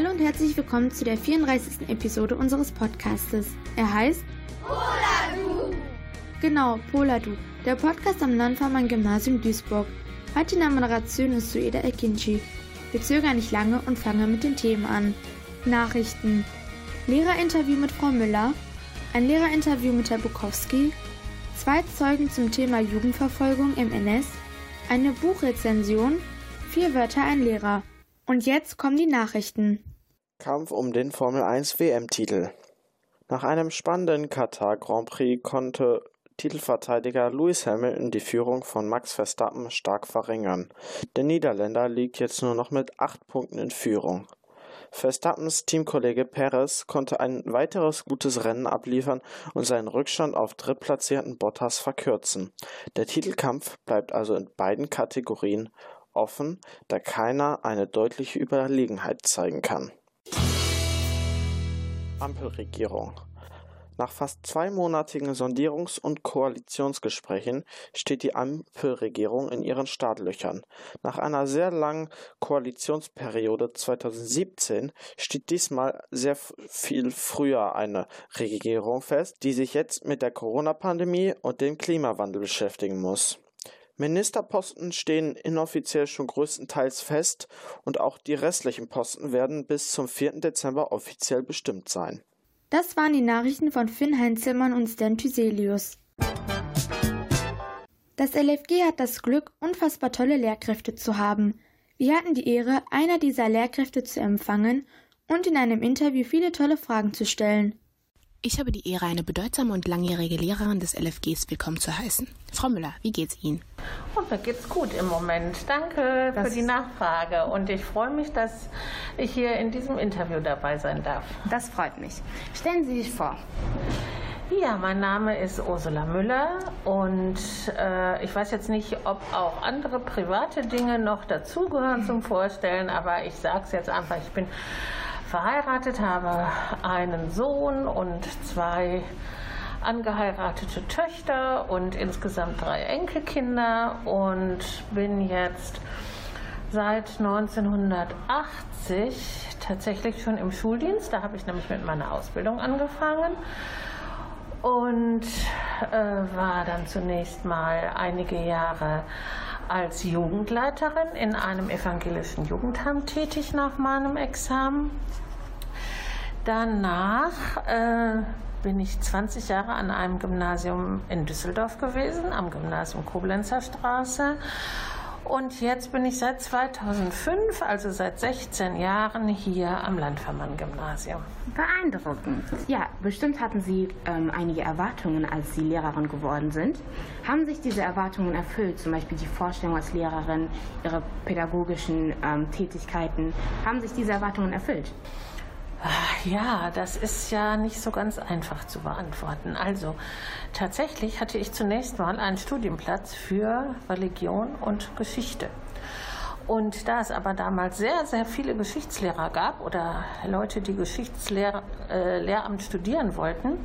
Hallo und herzlich willkommen zu der 34. Episode unseres Podcastes. Er heißt Poladu. Genau, Poladu, der Podcast am Landfarmer Gymnasium Duisburg. Heute in der Moderation ist Sueda Ekinci. Wir zögern nicht lange und fangen mit den Themen an. Nachrichten. Lehrerinterview mit Frau Müller. Ein Lehrerinterview mit Herr Bukowski. Zwei Zeugen zum Thema Jugendverfolgung im NS. Eine Buchrezension. Vier Wörter ein Lehrer. Und jetzt kommen die Nachrichten. Kampf um den Formel 1 WM-Titel. Nach einem spannenden Katar Grand Prix konnte Titelverteidiger Lewis Hamilton die Führung von Max Verstappen stark verringern. Der Niederländer liegt jetzt nur noch mit acht Punkten in Führung. Verstappens Teamkollege Perez konnte ein weiteres gutes Rennen abliefern und seinen Rückstand auf drittplatzierten Bottas verkürzen. Der Titelkampf bleibt also in beiden Kategorien offen, da keiner eine deutliche Überlegenheit zeigen kann. Ampelregierung. Nach fast zweimonatigen Sondierungs- und Koalitionsgesprächen steht die Ampelregierung in ihren Startlöchern. Nach einer sehr langen Koalitionsperiode 2017 steht diesmal sehr viel früher eine Regierung fest, die sich jetzt mit der Corona-Pandemie und dem Klimawandel beschäftigen muss. Ministerposten stehen inoffiziell schon größtenteils fest und auch die restlichen Posten werden bis zum 4. Dezember offiziell bestimmt sein. Das waren die Nachrichten von Finn Heinzelmann und Stan Thyselius. Das LFG hat das Glück, unfassbar tolle Lehrkräfte zu haben. Wir hatten die Ehre, einer dieser Lehrkräfte zu empfangen und in einem Interview viele tolle Fragen zu stellen. Ich habe die Ehre, eine bedeutsame und langjährige Lehrerin des LFGs willkommen zu heißen. Frau Müller, wie geht's Ihnen? Und mir geht's gut im Moment. Danke das für die Nachfrage. Und ich freue mich, dass ich hier in diesem Interview dabei sein darf. Das freut mich. Stellen Sie sich vor. Ja, mein Name ist Ursula Müller und äh, ich weiß jetzt nicht, ob auch andere private Dinge noch dazugehören zum Vorstellen, aber ich sage es jetzt einfach, ich bin verheiratet, habe einen Sohn und zwei angeheiratete Töchter und insgesamt drei Enkelkinder und bin jetzt seit 1980 tatsächlich schon im Schuldienst. Da habe ich nämlich mit meiner Ausbildung angefangen und äh, war dann zunächst mal einige Jahre als Jugendleiterin in einem evangelischen Jugendheim tätig nach meinem Examen. Danach äh, bin ich 20 Jahre an einem Gymnasium in Düsseldorf gewesen, am Gymnasium Koblenzer Straße und jetzt bin ich seit 2005, also seit 16 Jahren, hier am Landvermann-Gymnasium. Beeindruckend. Ja, bestimmt hatten Sie ähm, einige Erwartungen, als Sie Lehrerin geworden sind. Haben sich diese Erwartungen erfüllt? Zum Beispiel die Vorstellung als Lehrerin, Ihre pädagogischen ähm, Tätigkeiten. Haben sich diese Erwartungen erfüllt? Ja, das ist ja nicht so ganz einfach zu beantworten. Also tatsächlich hatte ich zunächst mal einen Studienplatz für Religion und Geschichte. Und da es aber damals sehr, sehr viele Geschichtslehrer gab oder Leute, die Geschichtslehramt äh, studieren wollten,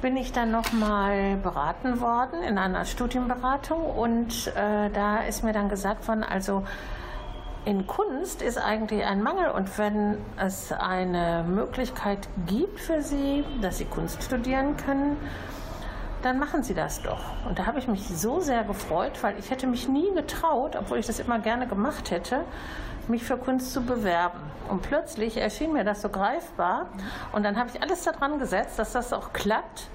bin ich dann nochmal beraten worden in einer Studienberatung und äh, da ist mir dann gesagt worden, also in Kunst ist eigentlich ein Mangel und wenn es eine Möglichkeit gibt für Sie, dass Sie Kunst studieren können, dann machen Sie das doch. Und da habe ich mich so sehr gefreut, weil ich hätte mich nie getraut, obwohl ich das immer gerne gemacht hätte, mich für Kunst zu bewerben. Und plötzlich erschien mir das so greifbar und dann habe ich alles daran gesetzt, dass das auch klappt.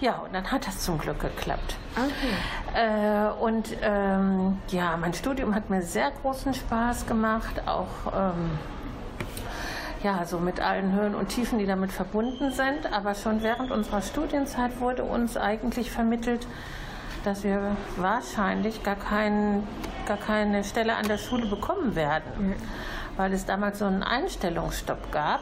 Ja, und dann hat das zum Glück geklappt. Okay. Äh, und ähm, ja, mein Studium hat mir sehr großen Spaß gemacht, auch ähm, ja, so mit allen Höhen und Tiefen, die damit verbunden sind. Aber schon während unserer Studienzeit wurde uns eigentlich vermittelt, dass wir wahrscheinlich gar, kein, gar keine Stelle an der Schule bekommen werden, mhm. weil es damals so einen Einstellungsstopp gab.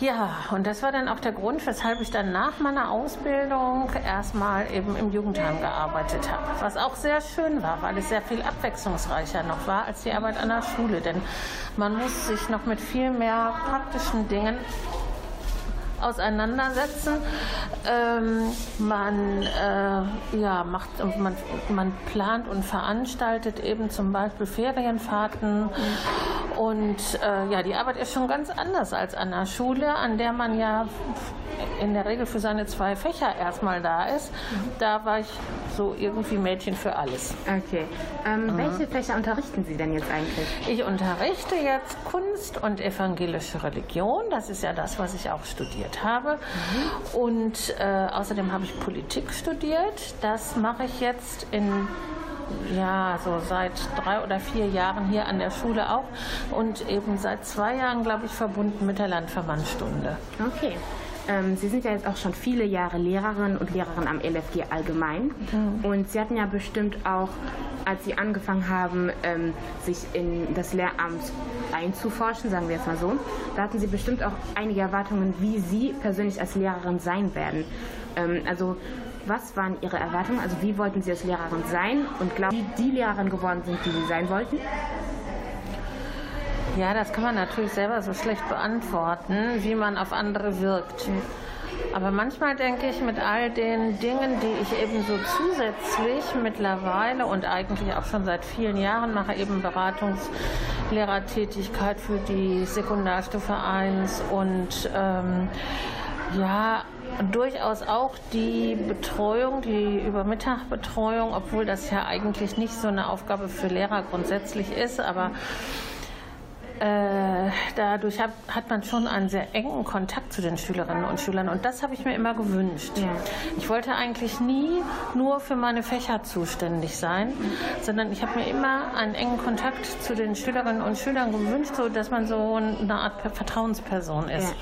Ja, und das war dann auch der Grund, weshalb ich dann nach meiner Ausbildung erstmal eben im Jugendheim gearbeitet habe. Was auch sehr schön war, weil es sehr viel abwechslungsreicher noch war als die Arbeit an der Schule. Denn man muss sich noch mit viel mehr praktischen Dingen auseinandersetzen. Ähm, man äh, ja, macht, man, man plant und veranstaltet eben zum Beispiel Ferienfahrten Und äh, ja, die Arbeit ist schon ganz anders als an der Schule, an der man ja in der Regel für seine zwei Fächer erstmal da ist. Da war ich so irgendwie Mädchen für alles. Okay. Ähm, mhm. Welche Fächer unterrichten Sie denn jetzt eigentlich? Ich unterrichte jetzt Kunst und evangelische Religion. Das ist ja das, was ich auch studiert habe. Mhm. Und äh, außerdem habe ich Politik studiert. Das mache ich jetzt in ja, so seit drei oder vier Jahren hier an der Schule auch und eben seit zwei Jahren, glaube ich, verbunden mit der Landverbandsstunde. Okay. Ähm, Sie sind ja jetzt auch schon viele Jahre Lehrerin und Lehrerin am LFG allgemein. Mhm. Und Sie hatten ja bestimmt auch, als Sie angefangen haben, ähm, sich in das Lehramt einzuforschen, sagen wir jetzt mal so, da hatten Sie bestimmt auch einige Erwartungen, wie Sie persönlich als Lehrerin sein werden. Ähm, also was waren Ihre Erwartungen? Also wie wollten Sie als Lehrerin sein und glauben Sie, die Lehrerin geworden sind, die Sie sein wollten? Ja, das kann man natürlich selber so schlecht beantworten, wie man auf andere wirkt. Aber manchmal denke ich, mit all den Dingen, die ich eben so zusätzlich mittlerweile und eigentlich auch schon seit vielen Jahren mache, eben Beratungslehrertätigkeit für die Sekundarstufe 1 und ähm, ja, durchaus auch die Betreuung, die Übermittagbetreuung, obwohl das ja eigentlich nicht so eine Aufgabe für Lehrer grundsätzlich ist, aber äh, dadurch hat, hat, man schon einen sehr engen Kontakt zu den Schülerinnen und Schülern und das habe ich mir immer gewünscht. Ja. Ich wollte eigentlich nie nur für meine Fächer zuständig sein, sondern ich habe mir immer einen engen Kontakt zu den Schülerinnen und Schülern gewünscht, so dass man so eine Art Vertrauensperson ist. Ja.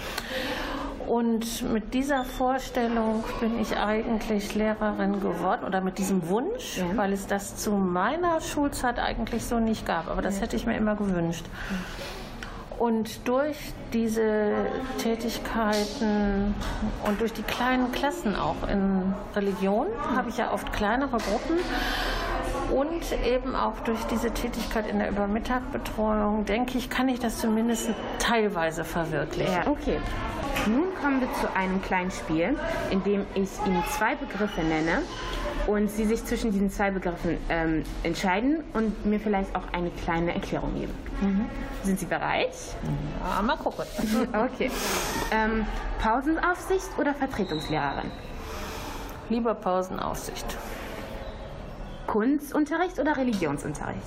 Und mit dieser Vorstellung bin ich eigentlich Lehrerin geworden oder mit diesem Wunsch, ja. weil es das zu meiner Schulzeit eigentlich so nicht gab. Aber das ja. hätte ich mir immer gewünscht. Und durch diese Tätigkeiten und durch die kleinen Klassen auch in Religion habe ich ja oft kleinere Gruppen. Und eben auch durch diese Tätigkeit in der Übermittagbetreuung, denke ich, kann ich das zumindest teilweise verwirklichen. Ja, okay. Nun kommen wir zu einem kleinen Spiel, in dem ich Ihnen zwei Begriffe nenne und Sie sich zwischen diesen zwei Begriffen ähm, entscheiden und mir vielleicht auch eine kleine Erklärung geben. Mhm. Sind Sie bereit? Ja, mal gucken. okay. Ähm, Pausenaufsicht oder Vertretungslehrerin? Lieber Pausenaufsicht. Kunstunterricht oder Religionsunterricht?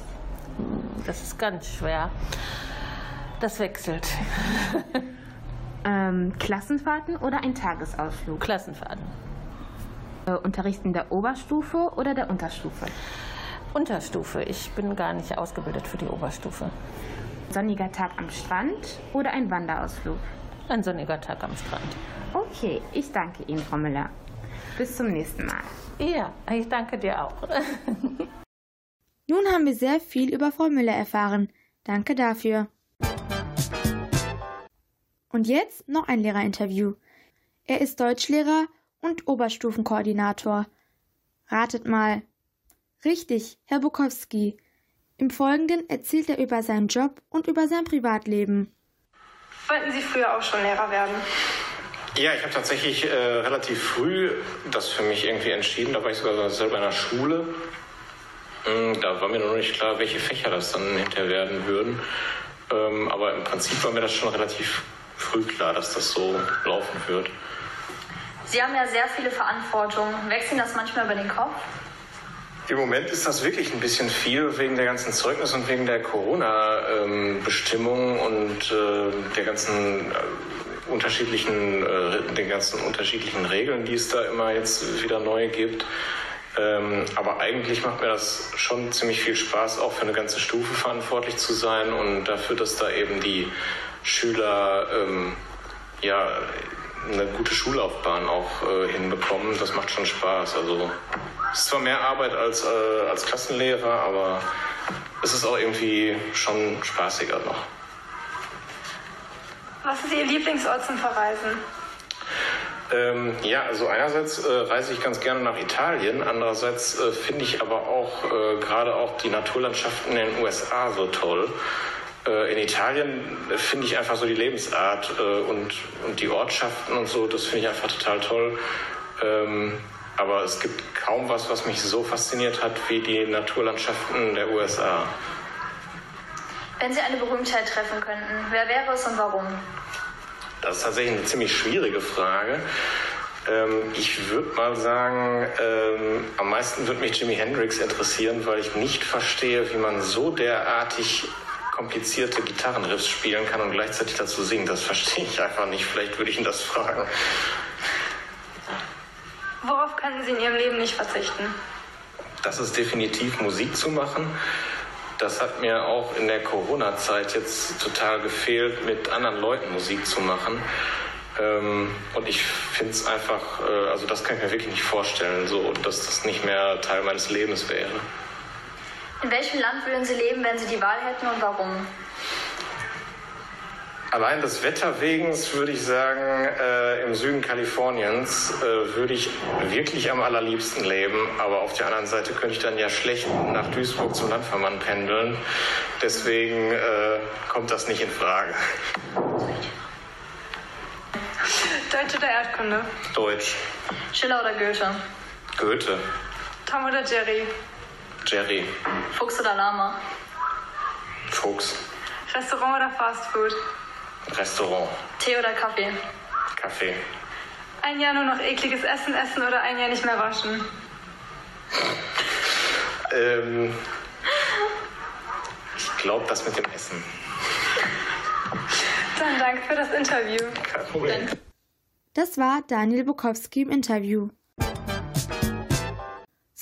Hm, das ist ganz schwer. Das wechselt. Ähm, Klassenfahrten oder ein Tagesausflug? Klassenfahrten. Äh, Unterrichten der Oberstufe oder der Unterstufe? Unterstufe. Ich bin gar nicht ausgebildet für die Oberstufe. Sonniger Tag am Strand oder ein Wanderausflug? Ein sonniger Tag am Strand. Okay, ich danke Ihnen, Frau Müller. Bis zum nächsten Mal. Ja, ich danke dir auch. Nun haben wir sehr viel über Frau Müller erfahren. Danke dafür. Und jetzt noch ein Lehrerinterview. Er ist Deutschlehrer und Oberstufenkoordinator. Ratet mal. Richtig, Herr Bukowski. Im Folgenden erzählt er über seinen Job und über sein Privatleben. Wollten Sie früher auch schon Lehrer werden? Ja, ich habe tatsächlich äh, relativ früh das für mich irgendwie entschieden. Da war ich sogar selber in der Schule. Mm, da war mir noch nicht klar, welche Fächer das dann hinterher werden würden. Ähm, aber im Prinzip war mir das schon relativ früh klar, dass das so laufen wird. Sie haben ja sehr viele Verantwortungen. Wechseln das manchmal über den Kopf? Im Moment ist das wirklich ein bisschen viel wegen der ganzen Zeugnis und wegen der Corona-Bestimmungen und äh, der ganzen äh, unterschiedlichen, äh, den ganzen unterschiedlichen Regeln, die es da immer jetzt wieder neu gibt. Ähm, aber eigentlich macht mir das schon ziemlich viel Spaß, auch für eine ganze Stufe verantwortlich zu sein und dafür, dass da eben die Schüler ähm, ja, eine gute Schullaufbahn auch äh, hinbekommen. Das macht schon Spaß. Also es ist zwar mehr Arbeit als, äh, als Klassenlehrer, aber es ist auch irgendwie schon spaßiger noch. Was ist Ihr Lieblingsort zum Verreisen? Ähm, ja, also einerseits äh, reise ich ganz gerne nach Italien, andererseits äh, finde ich aber auch äh, gerade auch die Naturlandschaften in den USA so toll. Äh, in Italien finde ich einfach so die Lebensart äh, und, und die Ortschaften und so, das finde ich einfach total toll. Ähm, aber es gibt kaum was, was mich so fasziniert hat wie die Naturlandschaften der USA. Wenn Sie eine Berühmtheit treffen könnten, wer wäre es und warum? Das ist tatsächlich eine ziemlich schwierige Frage. Ähm, ich würde mal sagen, ähm, am meisten würde mich Jimi Hendrix interessieren, weil ich nicht verstehe, wie man so derartig komplizierte Gitarrenriffs spielen kann und gleichzeitig dazu singen. Das verstehe ich einfach nicht. Vielleicht würde ich ihn das fragen. Worauf könnten Sie in Ihrem Leben nicht verzichten? Das ist definitiv Musik zu machen. Das hat mir auch in der Corona-Zeit jetzt total gefehlt, mit anderen Leuten Musik zu machen. Ähm, und ich finde es einfach, äh, also das kann ich mir wirklich nicht vorstellen, so, dass das nicht mehr Teil meines Lebens wäre. In welchem Land würden Sie leben, wenn Sie die Wahl hätten und warum? Allein des Wetter wegen würde ich sagen, äh, im Süden Kaliforniens äh, würde ich wirklich am allerliebsten leben. Aber auf der anderen Seite könnte ich dann ja schlecht nach Duisburg zum Landvermann pendeln. Deswegen äh, kommt das nicht in Frage. Deutsch oder Erdkunde? Deutsch. Schiller oder Goethe? Goethe. Tom oder Jerry? Jerry. Fuchs oder Lama? Fuchs. Restaurant oder Fastfood? Restaurant. Tee oder Kaffee? Kaffee. Ein Jahr nur noch ekliges Essen essen oder ein Jahr nicht mehr waschen? Ähm, ich glaube, das mit dem Essen. Dann danke für das Interview. Kein Problem. Das war Daniel Bukowski im Interview.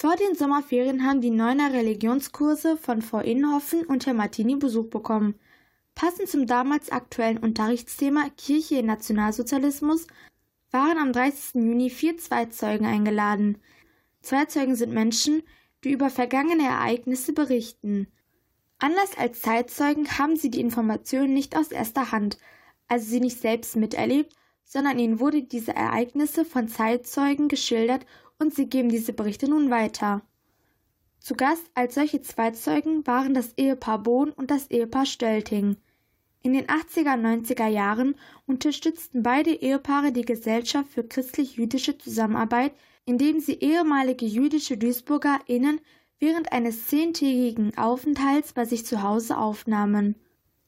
Vor den Sommerferien haben die Neuner Religionskurse von Frau Innhoffen und Herr Martini Besuch bekommen. Passend zum damals aktuellen Unterrichtsthema Kirche im Nationalsozialismus waren am 30. Juni vier Zweizeugen eingeladen. Zweizeugen sind Menschen, die über vergangene Ereignisse berichten. Anders als Zeitzeugen haben sie die Informationen nicht aus erster Hand, also sie nicht selbst miterlebt, sondern ihnen wurde diese Ereignisse von Zeitzeugen geschildert und sie geben diese Berichte nun weiter. Zu Gast als solche Zweizeugen waren das Ehepaar Bohn und das Ehepaar Stölting. In den 80er und 90er Jahren unterstützten beide Ehepaare die Gesellschaft für christlich-jüdische Zusammenarbeit, indem sie ehemalige jüdische DuisburgerInnen während eines zehntägigen Aufenthalts bei sich zu Hause aufnahmen.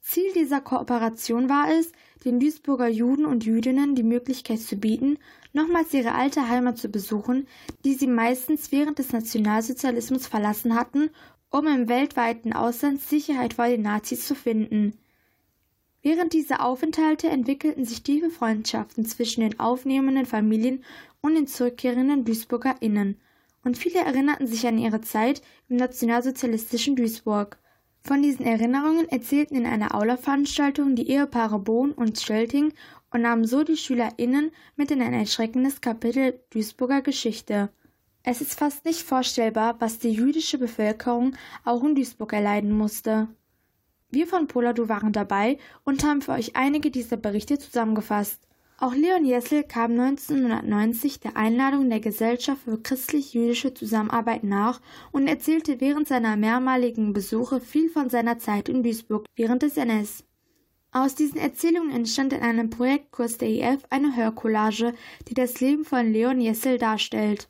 Ziel dieser Kooperation war es, den Duisburger Juden und Jüdinnen die Möglichkeit zu bieten, nochmals ihre alte Heimat zu besuchen, die sie meistens während des Nationalsozialismus verlassen hatten, um im weltweiten Ausland Sicherheit vor den Nazis zu finden. Während dieser Aufenthalte entwickelten sich tiefe Freundschaften zwischen den aufnehmenden Familien und den zurückkehrenden DuisburgerInnen, und viele erinnerten sich an ihre Zeit im nationalsozialistischen Duisburg. Von diesen Erinnerungen erzählten in einer Aula-Veranstaltung die Ehepaare Bohn und Stölting und nahmen so die SchülerInnen mit in ein erschreckendes Kapitel Duisburger Geschichte. Es ist fast nicht vorstellbar, was die jüdische Bevölkerung auch in Duisburg erleiden musste. Wir von Poladu waren dabei und haben für euch einige dieser Berichte zusammengefasst. Auch Leon Jessel kam 1990 der Einladung der Gesellschaft für christlich-jüdische Zusammenarbeit nach und erzählte während seiner mehrmaligen Besuche viel von seiner Zeit in Duisburg während des NS. Aus diesen Erzählungen entstand in einem Projektkurs der EF eine Hörcollage, die das Leben von Leon Jessel darstellt.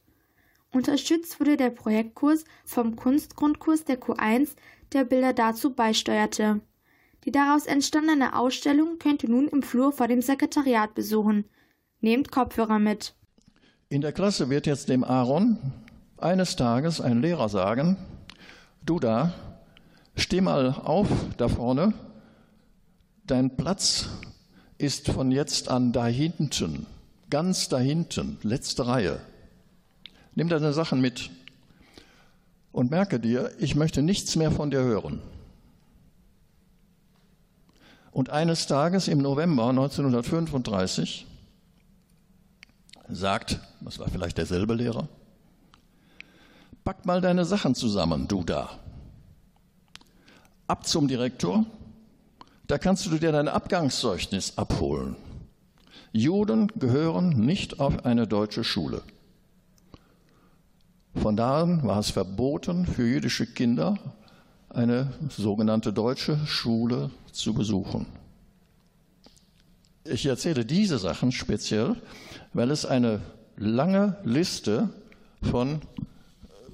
Unterstützt wurde der Projektkurs vom Kunstgrundkurs der Q1, der Bilder dazu beisteuerte. Die daraus entstandene Ausstellung könnt ihr nun im Flur vor dem Sekretariat besuchen. Nehmt Kopfhörer mit. In der Klasse wird jetzt dem Aaron eines Tages ein Lehrer sagen, du da, steh mal auf da vorne, dein Platz ist von jetzt an da hinten, ganz da hinten, letzte Reihe. Nimm deine Sachen mit und merke dir, ich möchte nichts mehr von dir hören. Und eines Tages im November 1935 sagt, das war vielleicht derselbe Lehrer, pack mal deine Sachen zusammen, du da. Ab zum Direktor, da kannst du dir dein Abgangszeugnis abholen. Juden gehören nicht auf eine deutsche Schule. Von da an war es verboten für jüdische Kinder eine sogenannte deutsche Schule zu besuchen. Ich erzähle diese Sachen speziell, weil es eine lange Liste von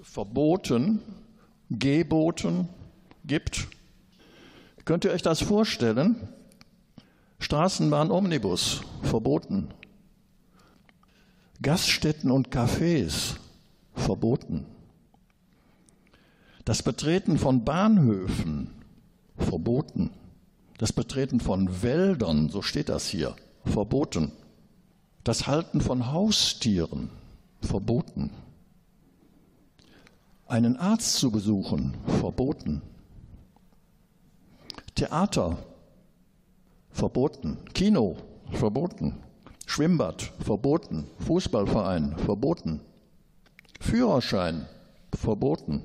Verboten, Geboten gibt. Könnt ihr euch das vorstellen? Straßenbahn Omnibus verboten. Gaststätten und Cafés verboten. Das Betreten von Bahnhöfen verboten. Das Betreten von Wäldern, so steht das hier, verboten. Das Halten von Haustieren verboten. Einen Arzt zu besuchen verboten. Theater verboten. Kino verboten. Schwimmbad verboten. Fußballverein verboten. Führerschein verboten.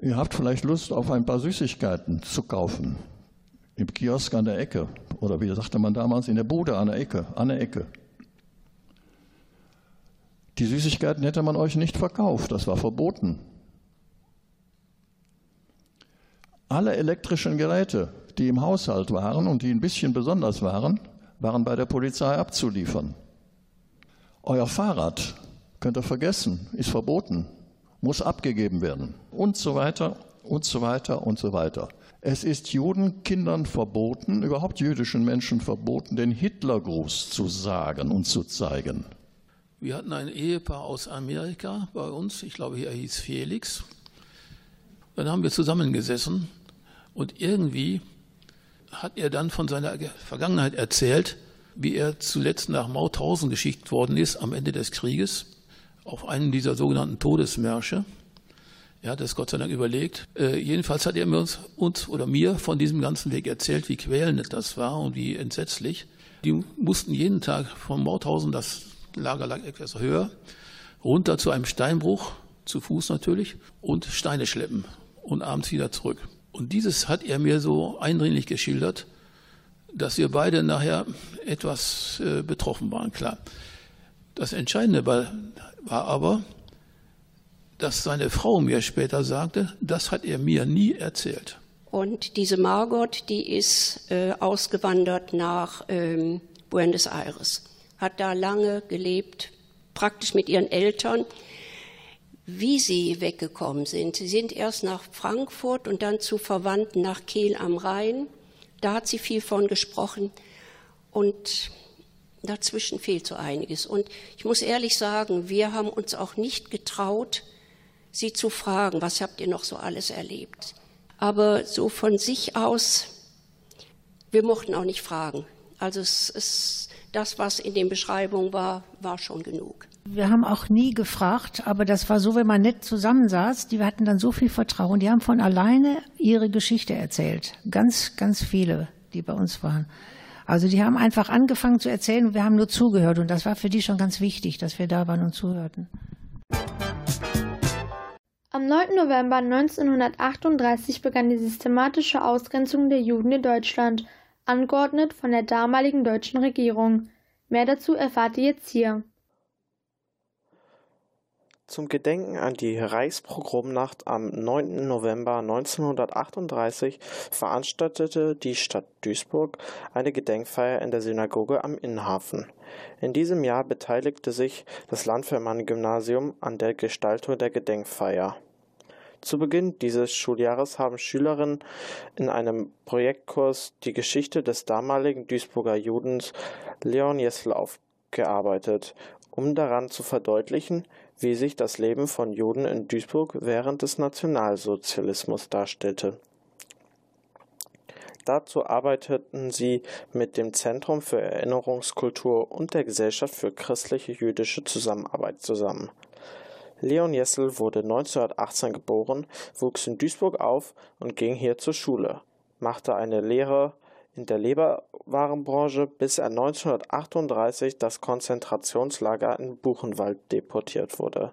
Ihr habt vielleicht Lust, auf ein paar Süßigkeiten zu kaufen. Im Kiosk an der Ecke. Oder wie sagte man damals, in der Bude an der Ecke. An der Ecke. Die Süßigkeiten hätte man euch nicht verkauft. Das war verboten. Alle elektrischen Geräte, die im Haushalt waren und die ein bisschen besonders waren, waren bei der Polizei abzuliefern. Euer Fahrrad könnt ihr vergessen, ist verboten, muss abgegeben werden und so weiter und so weiter und so weiter. Es ist Judenkindern verboten, überhaupt jüdischen Menschen verboten, den Hitlergruß zu sagen und zu zeigen. Wir hatten ein Ehepaar aus Amerika bei uns, ich glaube, er hieß Felix. Dann haben wir zusammengesessen und irgendwie hat er dann von seiner Vergangenheit erzählt, wie er zuletzt nach Mauthausen geschickt worden ist am Ende des Krieges auf einen dieser sogenannten Todesmärsche. Er hat es Gott sei Dank überlegt. Äh, jedenfalls hat er mir uns, uns oder mir von diesem ganzen Weg erzählt, wie quälend das war und wie entsetzlich. Die mussten jeden Tag von Mauthausen, das Lager lag etwas höher, runter zu einem Steinbruch, zu Fuß natürlich, und Steine schleppen und abends wieder zurück. Und dieses hat er mir so eindringlich geschildert, dass wir beide nachher etwas äh, betroffen waren, klar. Das Entscheidende war, war aber, dass seine Frau mir später sagte, das hat er mir nie erzählt. Und diese Margot, die ist äh, ausgewandert nach ähm, Buenos Aires, hat da lange gelebt, praktisch mit ihren Eltern wie sie weggekommen sind. Sie sind erst nach Frankfurt und dann zu Verwandten nach Kehl am Rhein. Da hat sie viel von gesprochen. Und dazwischen fehlt so einiges. Und ich muss ehrlich sagen, wir haben uns auch nicht getraut, sie zu fragen, was habt ihr noch so alles erlebt. Aber so von sich aus, wir mochten auch nicht fragen. Also es ist das, was in den Beschreibungen war, war schon genug. Wir haben auch nie gefragt, aber das war so, wenn man nett zusammensaß, die hatten dann so viel Vertrauen, die haben von alleine ihre Geschichte erzählt. Ganz, ganz viele, die bei uns waren. Also die haben einfach angefangen zu erzählen und wir haben nur zugehört und das war für die schon ganz wichtig, dass wir da waren und zuhörten. Am 9. November 1938 begann die systematische Ausgrenzung der Juden in Deutschland angeordnet von der damaligen deutschen Regierung. Mehr dazu erfahrt ihr jetzt hier. Zum Gedenken an die Reichspogromnacht am 9. November 1938 veranstaltete die Stadt Duisburg eine Gedenkfeier in der Synagoge am Innenhafen. In diesem Jahr beteiligte sich das Landwehrmann-Gymnasium an der Gestaltung der Gedenkfeier zu Beginn dieses Schuljahres haben Schülerinnen in einem Projektkurs die Geschichte des damaligen Duisburger Judens Leon Jessel aufgearbeitet, um daran zu verdeutlichen, wie sich das Leben von Juden in Duisburg während des Nationalsozialismus darstellte. Dazu arbeiteten sie mit dem Zentrum für Erinnerungskultur und der Gesellschaft für christliche jüdische Zusammenarbeit zusammen Leon Jessel wurde 1918 geboren, wuchs in Duisburg auf und ging hier zur Schule, machte eine Lehre in der Leberwarenbranche, bis er 1938 das Konzentrationslager in Buchenwald deportiert wurde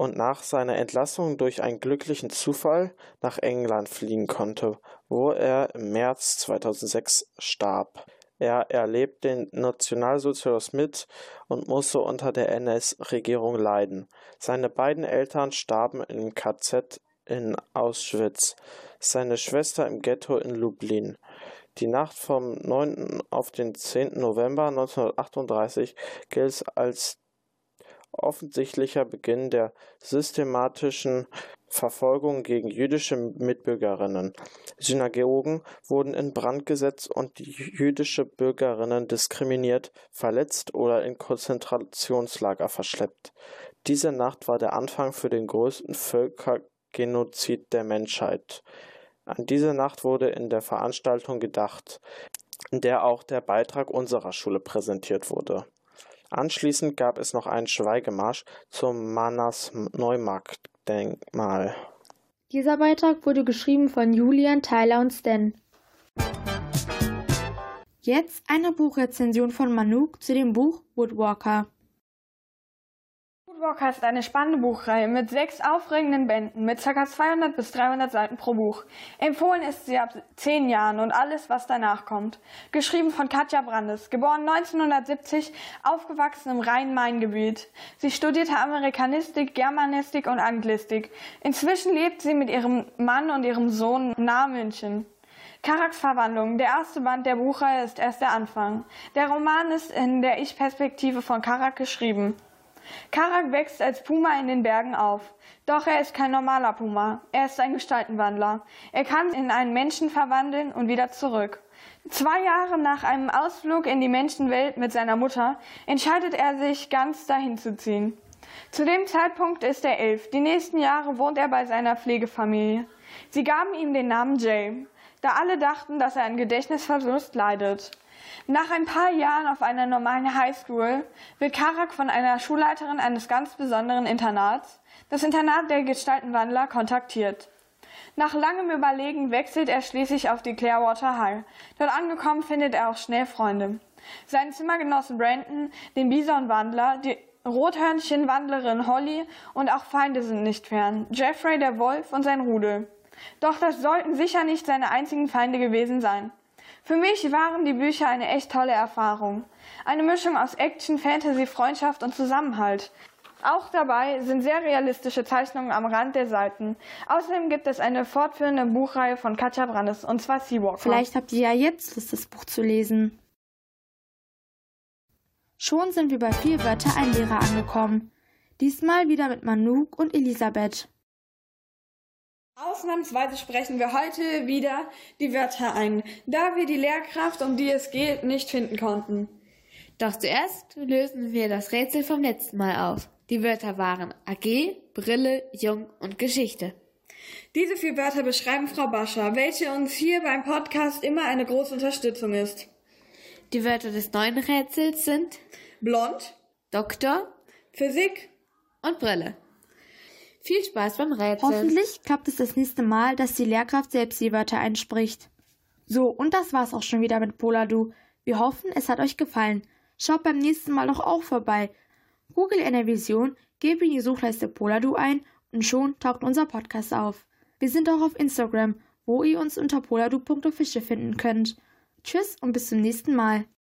und nach seiner Entlassung durch einen glücklichen Zufall nach England fliehen konnte, wo er im März 2006 starb. Er erlebt den Nationalsozialismus mit und musste unter der NS-Regierung leiden. Seine beiden Eltern starben im KZ in Auschwitz, seine Schwester im Ghetto in Lublin. Die Nacht vom 9. auf den 10. November 1938 gilt als offensichtlicher Beginn der systematischen Verfolgung gegen jüdische Mitbürgerinnen. Synagogen wurden in Brand gesetzt und jüdische Bürgerinnen diskriminiert, verletzt oder in Konzentrationslager verschleppt. Diese Nacht war der Anfang für den größten Völkergenozid der Menschheit. An diese Nacht wurde in der Veranstaltung gedacht, in der auch der Beitrag unserer Schule präsentiert wurde. Anschließend gab es noch einen Schweigemarsch zum Mannas-Neumarkt-Denkmal. Dieser Beitrag wurde geschrieben von Julian, Tyler und Stan. Jetzt eine Buchrezension von Manuk zu dem Buch Woodwalker. Woodwalker ist eine spannende Buchreihe mit sechs aufregenden Bänden mit ca. 200 bis 300 Seiten pro Buch. Empfohlen ist sie ab zehn Jahren und alles, was danach kommt. Geschrieben von Katja Brandes, geboren 1970, aufgewachsen im Rhein-Main-Gebiet. Sie studierte Amerikanistik, Germanistik und Anglistik. Inzwischen lebt sie mit ihrem Mann und ihrem Sohn nahe München. Karaks Verwandlung, der erste Band der Buchreihe, ist erst der Anfang. Der Roman ist in der Ich-Perspektive von Karak geschrieben. Karak wächst als Puma in den Bergen auf. Doch er ist kein normaler Puma. Er ist ein Gestaltenwandler. Er kann in einen Menschen verwandeln und wieder zurück. Zwei Jahre nach einem Ausflug in die Menschenwelt mit seiner Mutter entscheidet er sich, ganz dahin zu ziehen. Zu dem Zeitpunkt ist er elf. Die nächsten Jahre wohnt er bei seiner Pflegefamilie. Sie gaben ihm den Namen Jay, da alle dachten, dass er an Gedächtnisverlust leidet. Nach ein paar Jahren auf einer normalen Highschool wird Karak von einer Schulleiterin eines ganz besonderen Internats, das Internat der Gestaltenwandler, kontaktiert. Nach langem Überlegen wechselt er schließlich auf die Clearwater High. Dort angekommen findet er auch schnell Freunde. Seinen Zimmergenossen Brandon, den Bisonwandler, die Rothörnchenwandlerin Holly und auch Feinde sind nicht fern. Jeffrey der Wolf und sein Rudel. Doch das sollten sicher nicht seine einzigen Feinde gewesen sein. Für mich waren die Bücher eine echt tolle Erfahrung. Eine Mischung aus Action, Fantasy, Freundschaft und Zusammenhalt. Auch dabei sind sehr realistische Zeichnungen am Rand der Seiten. Außerdem gibt es eine fortführende Buchreihe von Katja Brandes, und zwar Seawalker. Vielleicht habt ihr ja jetzt Lust, das Buch zu lesen. Schon sind wir bei vier Wörter ein Lehrer angekommen. Diesmal wieder mit Manuk und Elisabeth. Ausnahmsweise sprechen wir heute wieder die Wörter ein, da wir die Lehrkraft, um die es geht, nicht finden konnten. Doch zuerst lösen wir das Rätsel vom letzten Mal auf. Die Wörter waren AG, Brille, Jung und Geschichte. Diese vier Wörter beschreiben Frau Bascher, welche uns hier beim Podcast immer eine große Unterstützung ist. Die Wörter des neuen Rätsels sind Blond, Doktor, Physik und Brille. Viel Spaß beim Rätseln. Hoffentlich klappt es das nächste Mal, dass die Lehrkraft selbst die Wörter einspricht. So, und das war's auch schon wieder mit Poladu. Wir hoffen, es hat euch gefallen. Schaut beim nächsten Mal doch auch vorbei. Google in der Vision, gebt in die Suchleiste Poladu ein und schon taucht unser Podcast auf. Wir sind auch auf Instagram, wo ihr uns unter poladu.official finden könnt. Tschüss und bis zum nächsten Mal.